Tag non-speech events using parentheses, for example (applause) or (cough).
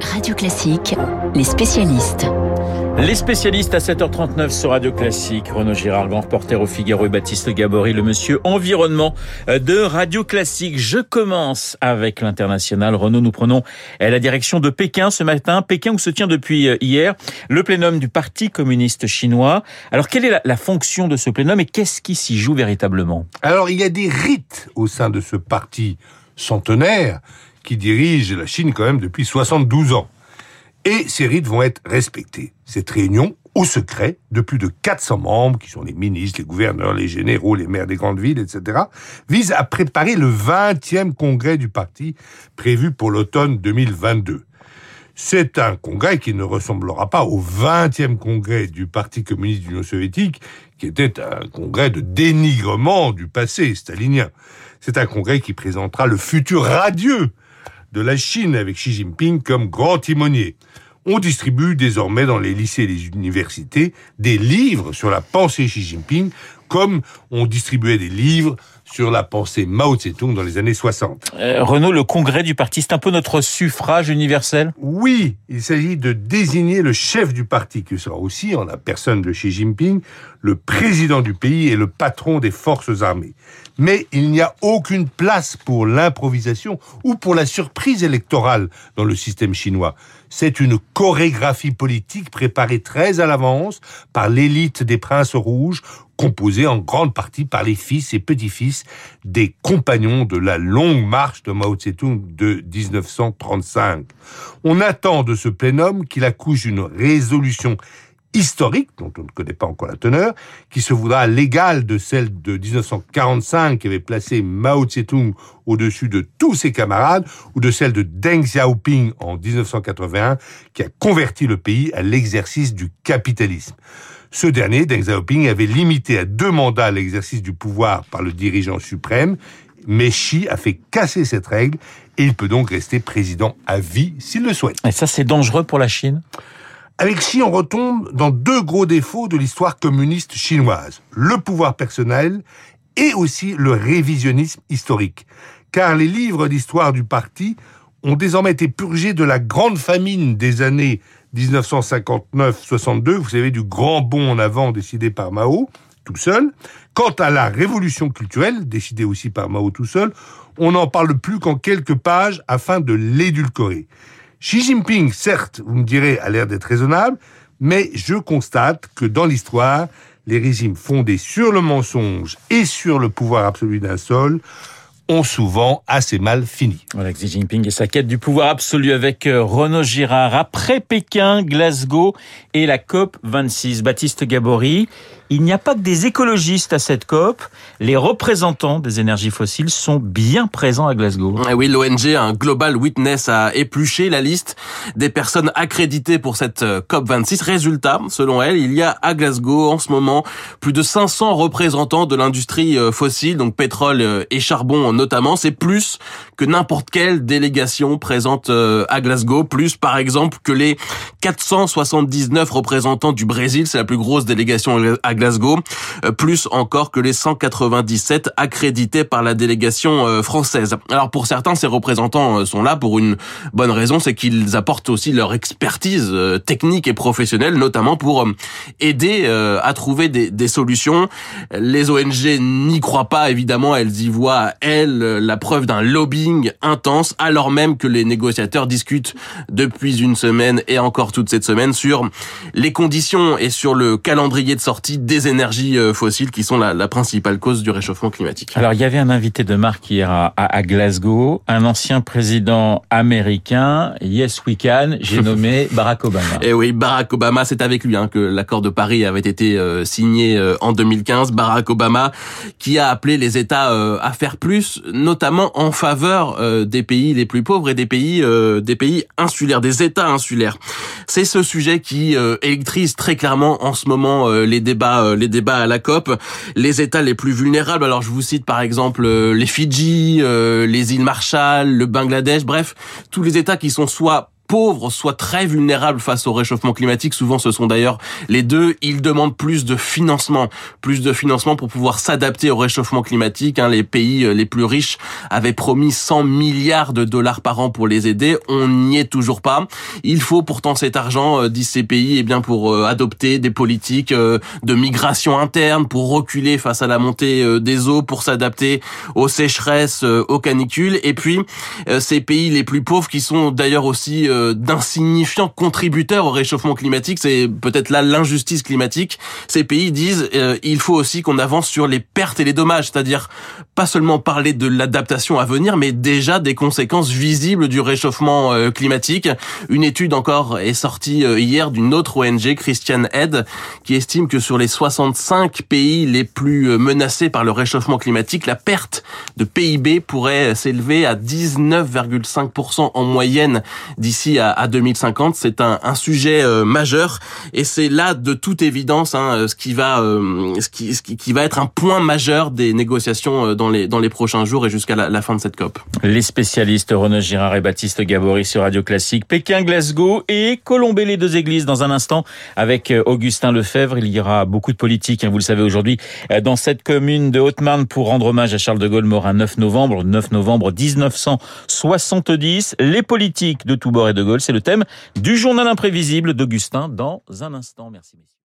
Radio Classique, les spécialistes. Les spécialistes à 7h39 sur Radio Classique. Renaud Girard, grand reporter au Figaro et Baptiste Gabory, le monsieur environnement de Radio Classique. Je commence avec l'international. Renaud, nous prenons la direction de Pékin ce matin. Pékin où se tient depuis hier le plénum du Parti communiste chinois. Alors, quelle est la, la fonction de ce plénum et qu'est-ce qui s'y joue véritablement? Alors, il y a des rites au sein de ce parti centenaire qui dirige la Chine quand même depuis 72 ans. Et ces rites vont être respectés. Cette réunion, au secret, de plus de 400 membres, qui sont les ministres, les gouverneurs, les généraux, les maires des grandes villes, etc., vise à préparer le 20e congrès du parti prévu pour l'automne 2022. C'est un congrès qui ne ressemblera pas au 20e congrès du Parti communiste d'Union soviétique, qui était un congrès de dénigrement du passé stalinien. C'est un congrès qui présentera le futur radieux de la Chine avec Xi Jinping comme grand timonier. On distribue désormais dans les lycées et les universités des livres sur la pensée Xi Jinping, comme on distribuait des livres sur la pensée Mao Tse-tung dans les années 60. Euh, Renaud, le congrès du parti, c'est un peu notre suffrage universel? Oui, il s'agit de désigner le chef du parti, qui sera aussi, en la personne de Xi Jinping, le président du pays et le patron des forces armées. Mais il n'y a aucune place pour l'improvisation ou pour la surprise électorale dans le système chinois. C'est une chorégraphie politique préparée très à l'avance par l'élite des princes rouges, composée en grande partie par les fils et petits-fils des compagnons de la longue marche de Mao Tse-tung de 1935. On attend de ce plénum qu'il accouche une résolution historique, dont on ne connaît pas encore la teneur, qui se voudra légale de celle de 1945 qui avait placé Mao Tse-tung au-dessus de tous ses camarades, ou de celle de Deng Xiaoping en 1981 qui a converti le pays à l'exercice du capitalisme. Ce dernier, Deng Xiaoping, avait limité à deux mandats l'exercice du pouvoir par le dirigeant suprême, mais Xi a fait casser cette règle et il peut donc rester président à vie s'il le souhaite. Et ça, c'est dangereux pour la Chine? Avec Xi, on retombe dans deux gros défauts de l'histoire communiste chinoise. Le pouvoir personnel et aussi le révisionnisme historique. Car les livres d'histoire du parti ont désormais été purgés de la grande famine des années 1959-62, vous savez, du grand bond en avant décidé par Mao, tout seul. Quant à la révolution culturelle, décidée aussi par Mao tout seul, on n'en parle plus qu'en quelques pages afin de l'édulcorer. Xi Jinping, certes, vous me direz, a l'air d'être raisonnable, mais je constate que dans l'histoire, les régimes fondés sur le mensonge et sur le pouvoir absolu d'un seul ont souvent assez mal fini. Voilà, Xi Jinping et sa quête du pouvoir absolu avec euh, Renaud Girard. Après Pékin, Glasgow et la COP 26. Baptiste Gabory, il n'y a pas que des écologistes à cette COP. Les représentants des énergies fossiles sont bien présents à Glasgow. Eh oui, l'ONG, un Global Witness, a épluché la liste des personnes accréditées pour cette euh, COP 26. Résultat, selon elle, il y a à Glasgow en ce moment plus de 500 représentants de l'industrie euh, fossile, donc pétrole et charbon notamment, c'est plus que n'importe quelle délégation présente euh, à Glasgow, plus par exemple que les 479 représentants du Brésil, c'est la plus grosse délégation à Glasgow, euh, plus encore que les 197 accrédités par la délégation euh, française. Alors pour certains, ces représentants sont là pour une bonne raison, c'est qu'ils apportent aussi leur expertise technique et professionnelle, notamment pour aider à trouver des, des solutions. Les ONG n'y croient pas, évidemment, elles y voient, elles, la preuve d'un lobbying intense, alors même que les négociateurs discutent depuis une semaine et encore toute cette semaine sur les conditions et sur le calendrier de sortie des énergies euh, fossiles qui sont la, principale cause du réchauffement climatique. Alors il y avait un invité de marque hier à, Glasgow, un ancien président américain, Yes We Can, j'ai (laughs) nommé Barack Obama. Et eh oui, Barack Obama, c'est avec lui hein, que l'accord de Paris avait été euh, signé euh, en 2015. Barack Obama qui a appelé les États à faire plus notamment en faveur des pays les plus pauvres et des pays euh, des pays insulaires, des États insulaires. C'est ce sujet qui électrise très clairement en ce moment les débats les débats à la COP. Les États les plus vulnérables. Alors je vous cite par exemple les Fidji, les îles Marshall, le Bangladesh, bref tous les États qui sont soit pauvres soient très vulnérables face au réchauffement climatique. Souvent, ce sont d'ailleurs les deux. Ils demandent plus de financement, plus de financement pour pouvoir s'adapter au réchauffement climatique. Hein. Les pays euh, les plus riches avaient promis 100 milliards de dollars par an pour les aider. On n'y est toujours pas. Il faut pourtant cet argent, euh, disent ces pays, eh bien pour euh, adopter des politiques de migration interne, pour reculer face à la montée des eaux, pour s'adapter aux sécheresses, aux canicules. Et puis ces pays les plus pauvres qui sont d'ailleurs aussi d'insignifiants contributeurs au réchauffement climatique, c'est peut-être là l'injustice climatique. Ces pays disent il faut aussi qu'on avance sur les pertes et les dommages, c'est-à-dire pas seulement parler de l'adaptation à venir, mais déjà des conséquences visibles du réchauffement euh, climatique. Une étude encore est sortie euh, hier d'une autre ONG, Christian Aid, qui estime que sur les 65 pays les plus euh, menacés par le réchauffement climatique, la perte de PIB pourrait s'élever à 19,5% en moyenne d'ici à, 2050. C'est un, sujet majeur et c'est là de toute évidence hein, ce qui va ce qui, qui va être un point majeur des négociations dans les dans les prochains jours et jusqu'à la, fin de cette COP. Les spécialistes Renaud Girard et Baptiste Gabory sur Radio Classique, Pékin, Glasgow et Colombey les deux églises dans un instant avec euh, Augustin Lefebvre. Il y aura beaucoup de politique, hein, vous le savez aujourd'hui, euh, dans cette commune de Haute-Marne pour rendre hommage à Charles de Gaulle mort un 9 novembre, 9 novembre 1970. Les politiques de tous bords et de Gaulle, c'est le thème du journal imprévisible d'Augustin dans un instant. Merci.